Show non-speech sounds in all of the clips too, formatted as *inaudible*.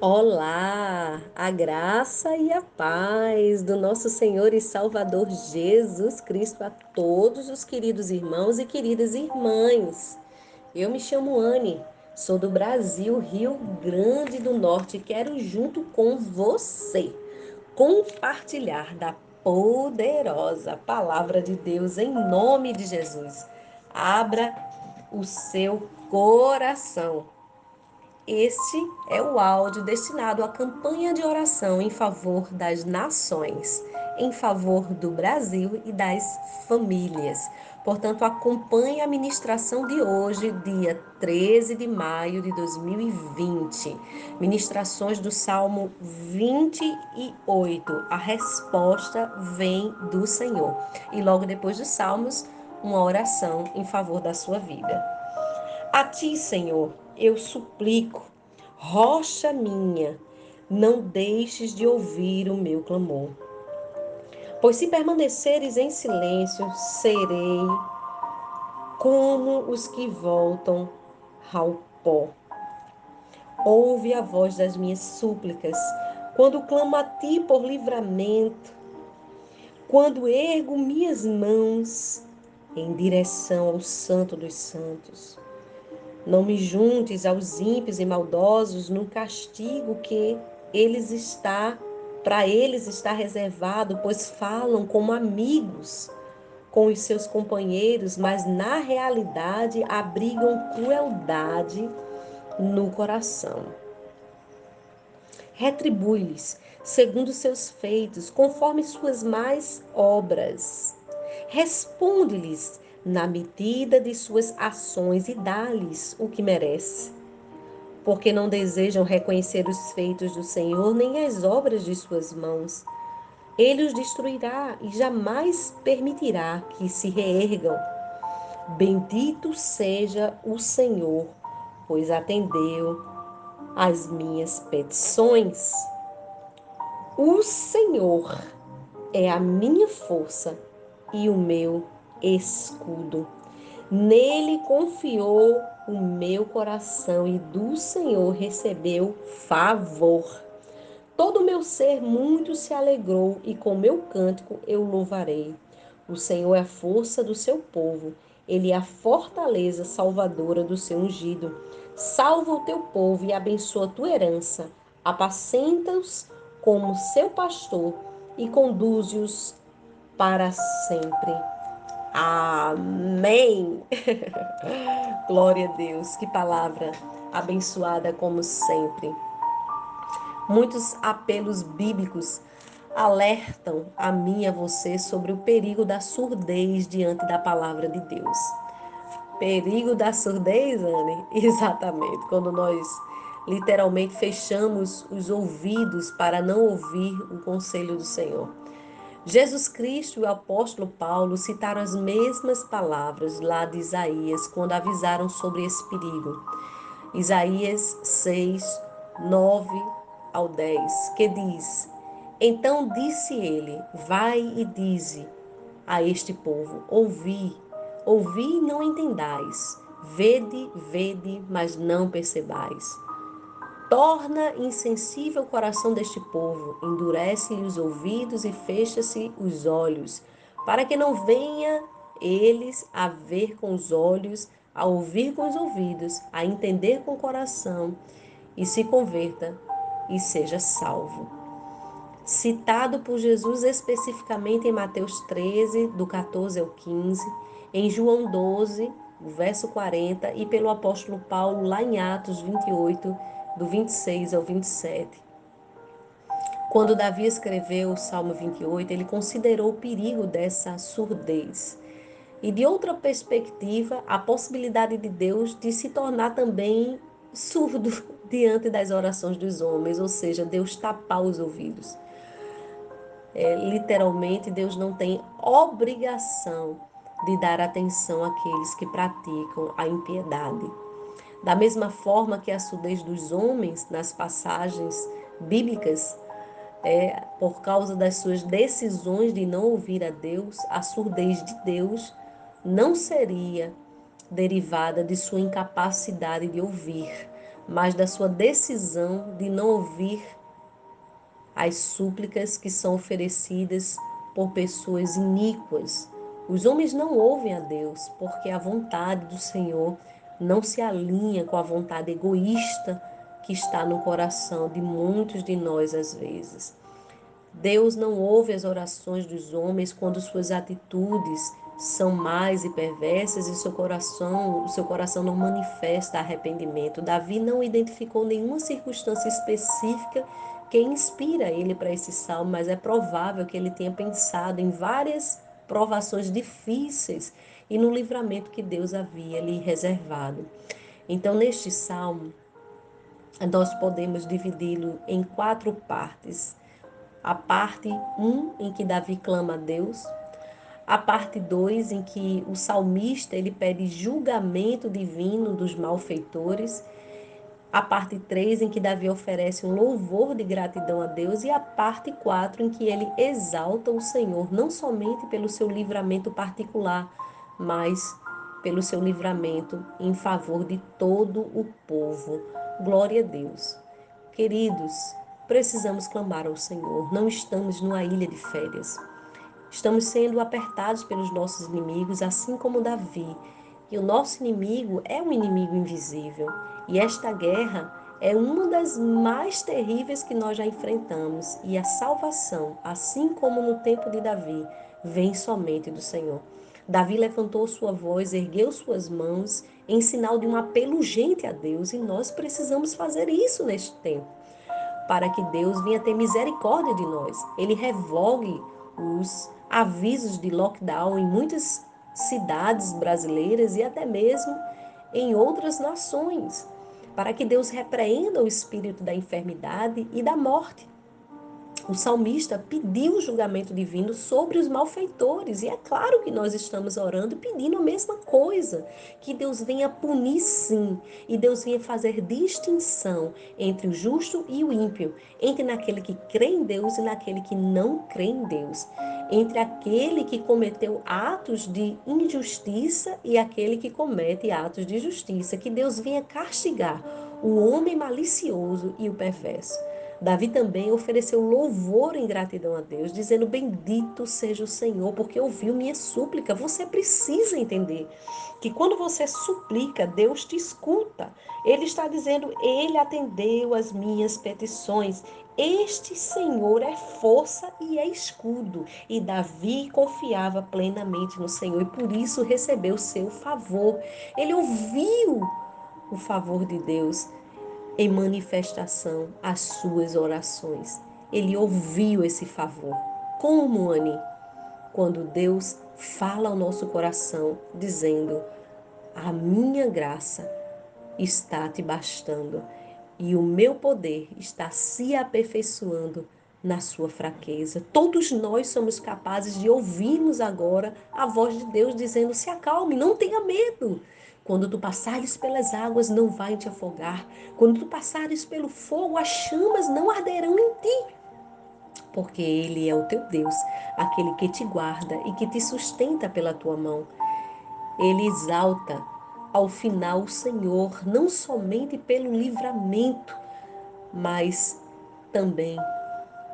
Olá, a graça e a paz do nosso Senhor e Salvador Jesus Cristo a todos os queridos irmãos e queridas irmãs. Eu me chamo Anne, sou do Brasil, Rio Grande do Norte e quero, junto com você, compartilhar da poderosa palavra de Deus em nome de Jesus. Abra o seu coração este é o áudio destinado à campanha de oração em favor das nações, em favor do Brasil e das famílias. Portanto, acompanhe a ministração de hoje, dia 13 de maio de 2020. Ministrações do Salmo 28. A resposta vem do Senhor. E logo depois dos Salmos, uma oração em favor da sua vida. A ti, Senhor, eu suplico, rocha minha, não deixes de ouvir o meu clamor. Pois se permaneceres em silêncio, serei como os que voltam ao pó. Ouve a voz das minhas súplicas, quando clamo a ti por livramento, quando ergo minhas mãos em direção ao Santo dos Santos. Não me juntes aos ímpios e maldosos no castigo que eles está para eles está reservado, pois falam como amigos com os seus companheiros, mas na realidade abrigam crueldade no coração. Retribui-lhes segundo seus feitos, conforme suas mais obras. Responde-lhes na medida de suas ações e dá-lhes o que merece. Porque não desejam reconhecer os feitos do Senhor nem as obras de suas mãos. Ele os destruirá e jamais permitirá que se reergam. Bendito seja o Senhor, pois atendeu às minhas petições. O Senhor é a minha força e o meu escudo. Nele confiou o meu coração e do Senhor recebeu favor. Todo o meu ser muito se alegrou e com meu cântico eu louvarei. O Senhor é a força do seu povo, ele é a fortaleza salvadora do seu ungido. Salva o teu povo e abençoa a tua herança. Apacenta-os como seu pastor e conduze-os para sempre. Amém. *laughs* Glória a Deus. Que palavra abençoada como sempre. Muitos apelos bíblicos alertam a mim e a você sobre o perigo da surdez diante da palavra de Deus. Perigo da surdez, Anne? *laughs* Exatamente. Quando nós literalmente fechamos os ouvidos para não ouvir o conselho do Senhor. Jesus Cristo e o apóstolo Paulo citaram as mesmas palavras lá de Isaías quando avisaram sobre esse perigo. Isaías 6, 9 ao 10, que diz: Então disse ele: Vai e dize a este povo: Ouvi, ouvi e não entendais. Vede, vede, mas não percebais. Torna insensível o coração deste povo, endurece-lhe os ouvidos e fecha-se os olhos, para que não venha eles a ver com os olhos, a ouvir com os ouvidos, a entender com o coração e se converta e seja salvo. Citado por Jesus especificamente em Mateus 13, do 14 ao 15, em João 12, o verso 40, e pelo apóstolo Paulo lá em Atos 28, do 26 ao 27. Quando Davi escreveu o Salmo 28, ele considerou o perigo dessa surdez. E de outra perspectiva, a possibilidade de Deus de se tornar também surdo *laughs* diante das orações dos homens, ou seja, Deus tapar os ouvidos. É, literalmente, Deus não tem obrigação de dar atenção àqueles que praticam a impiedade. Da mesma forma que a surdez dos homens nas passagens bíblicas, é, por causa das suas decisões de não ouvir a Deus, a surdez de Deus não seria derivada de sua incapacidade de ouvir, mas da sua decisão de não ouvir as súplicas que são oferecidas por pessoas iníquas. Os homens não ouvem a Deus porque a vontade do Senhor não se alinha com a vontade egoísta que está no coração de muitos de nós às vezes. Deus não ouve as orações dos homens quando suas atitudes são mais e perversas e seu coração, o seu coração não manifesta arrependimento. Davi não identificou nenhuma circunstância específica que inspira ele para esse salmo, mas é provável que ele tenha pensado em várias provações difíceis e no livramento que Deus havia lhe reservado. Então, neste salmo, nós podemos dividi-lo em quatro partes. A parte 1, um, em que Davi clama a Deus, a parte 2, em que o salmista ele pede julgamento divino dos malfeitores, a parte 3, em que Davi oferece um louvor de gratidão a Deus, e a parte 4, em que ele exalta o Senhor, não somente pelo seu livramento particular, mas pelo seu livramento em favor de todo o povo. Glória a Deus. Queridos, precisamos clamar ao Senhor. Não estamos numa ilha de férias. Estamos sendo apertados pelos nossos inimigos, assim como Davi. E o nosso inimigo é um inimigo invisível. E esta guerra é uma das mais terríveis que nós já enfrentamos. E a salvação, assim como no tempo de Davi, vem somente do Senhor. Davi levantou sua voz, ergueu suas mãos em sinal de um apelo urgente a Deus e nós precisamos fazer isso neste tempo, para que Deus venha ter misericórdia de nós. Ele revogue os avisos de lockdown em muitas cidades brasileiras e até mesmo em outras nações, para que Deus repreenda o espírito da enfermidade e da morte o salmista pediu o julgamento divino sobre os malfeitores. E é claro que nós estamos orando pedindo a mesma coisa. Que Deus venha punir sim. E Deus venha fazer distinção entre o justo e o ímpio. Entre naquele que crê em Deus e naquele que não crê em Deus. Entre aquele que cometeu atos de injustiça e aquele que comete atos de justiça. Que Deus venha castigar o homem malicioso e o perverso. Davi também ofereceu louvor em gratidão a Deus, dizendo: Bendito seja o Senhor, porque ouviu minha súplica. Você precisa entender que quando você suplica, Deus te escuta. Ele está dizendo: Ele atendeu as minhas petições. Este Senhor é força e é escudo. E Davi confiava plenamente no Senhor e por isso recebeu seu favor. Ele ouviu o favor de Deus em manifestação às suas orações. Ele ouviu esse favor. Como, Anne? Quando Deus fala ao nosso coração, dizendo: A minha graça está te bastando e o meu poder está se aperfeiçoando na sua fraqueza. Todos nós somos capazes de ouvirmos agora a voz de Deus dizendo: Se acalme, não tenha medo. Quando tu passares pelas águas, não vai te afogar. Quando tu passares pelo fogo, as chamas não arderão em ti. Porque Ele é o teu Deus, aquele que te guarda e que te sustenta pela tua mão. Ele exalta ao final o Senhor, não somente pelo livramento, mas também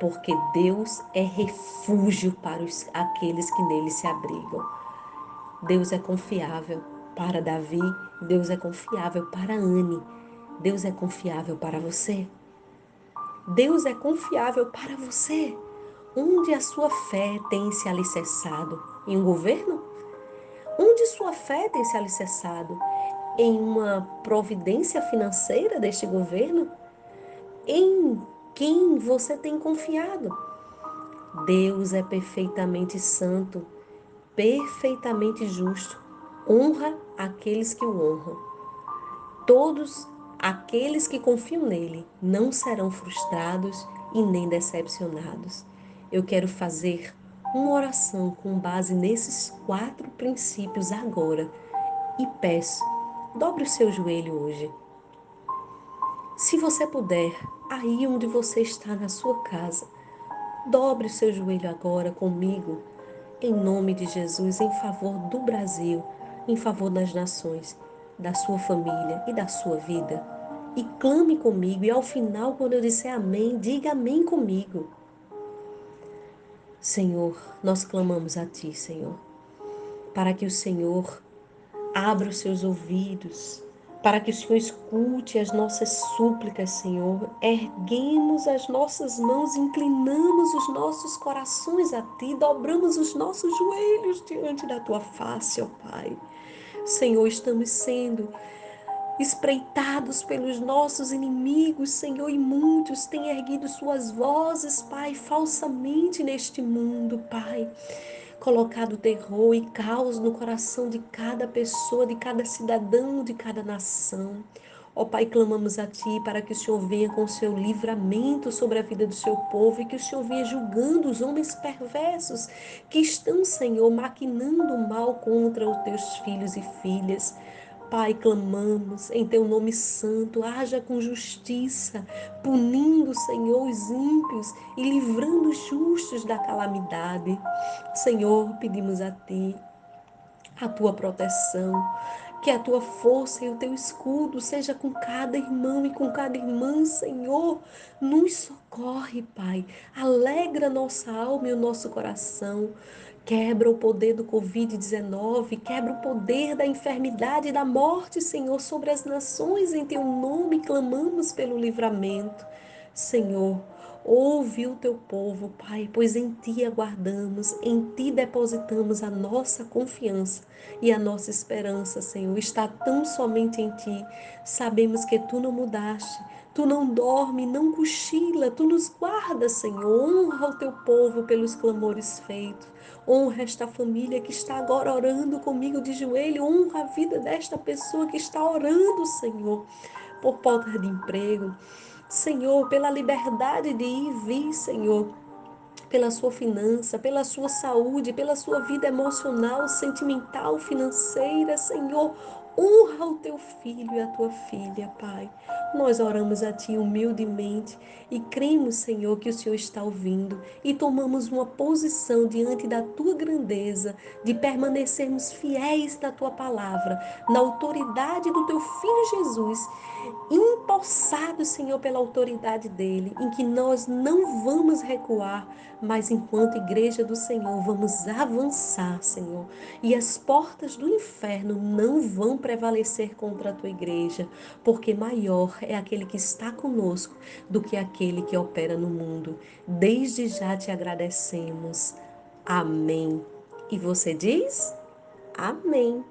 porque Deus é refúgio para os, aqueles que nele se abrigam. Deus é confiável para Davi, Deus é confiável para Anne, Deus é confiável para você. Deus é confiável para você. Onde a sua fé tem se alicerçado? Em um governo? Onde sua fé tem se alicerçado? Em uma providência financeira deste governo? Em quem você tem confiado? Deus é perfeitamente santo, perfeitamente justo honra aqueles que o honram. Todos aqueles que confiam nele não serão frustrados e nem decepcionados. Eu quero fazer uma oração com base nesses quatro princípios agora e peço, dobre o seu joelho hoje. Se você puder, aí onde você está na sua casa, dobre o seu joelho agora comigo, em nome de Jesus, em favor do Brasil em favor das nações, da sua família e da sua vida. e clame comigo. E ao final, quando eu disser amém, diga amém comigo. Senhor, nós clamamos a Ti, Senhor, para que o Senhor abra os seus ouvidos, para que o Senhor escute as nossas súplicas, Senhor. Erguemos as nossas mãos, inclinamos os nossos corações a Ti, dobramos os nossos joelhos diante da Tua face, ó Pai. Senhor, estamos sendo espreitados pelos nossos inimigos, Senhor, e muitos têm erguido suas vozes, Pai, falsamente neste mundo, Pai colocado terror e caos no coração de cada pessoa, de cada cidadão, de cada nação. Ó Pai, clamamos a Ti para que o Senhor venha com o seu livramento sobre a vida do seu povo e que o Senhor venha julgando os homens perversos que estão, Senhor, maquinando mal contra os teus filhos e filhas. Pai, clamamos em teu nome santo, haja com justiça, punindo, Senhor, os ímpios e livrando os justos da calamidade. Senhor, pedimos a ti a tua proteção, que a tua força e o teu escudo seja com cada irmão e com cada irmã, Senhor. Nos socorre, Pai. Alegra nossa alma e o nosso coração. Quebra o poder do Covid-19, quebra o poder da enfermidade e da morte, Senhor, sobre as nações. Em teu nome clamamos pelo livramento. Senhor, ouve o teu povo, Pai, pois em ti aguardamos, em ti depositamos a nossa confiança e a nossa esperança, Senhor. Está tão somente em ti. Sabemos que tu não mudaste Tu não dorme, não cochila, tu nos guardas, Senhor. Honra o teu povo pelos clamores feitos. Honra esta família que está agora orando comigo de joelho. Honra a vida desta pessoa que está orando, Senhor, por falta de emprego. Senhor, pela liberdade de ir e vir, Senhor pela sua finança, pela sua saúde, pela sua vida emocional, sentimental, financeira, Senhor. Honra o teu filho e a tua filha, Pai. Nós oramos a Ti humildemente e cremos, Senhor, que o Senhor está ouvindo e tomamos uma posição diante da Tua grandeza, de permanecermos fiéis na Tua palavra, na autoridade do Teu Filho Jesus, empossado, Senhor, pela autoridade dele, em que nós não vamos recuar, mas enquanto igreja do Senhor, vamos avançar, Senhor, e as portas do inferno não vão prevalecer contra a tua igreja, porque maior é aquele que está conosco do que aquele que opera no mundo. Desde já te agradecemos. Amém. E você diz? Amém.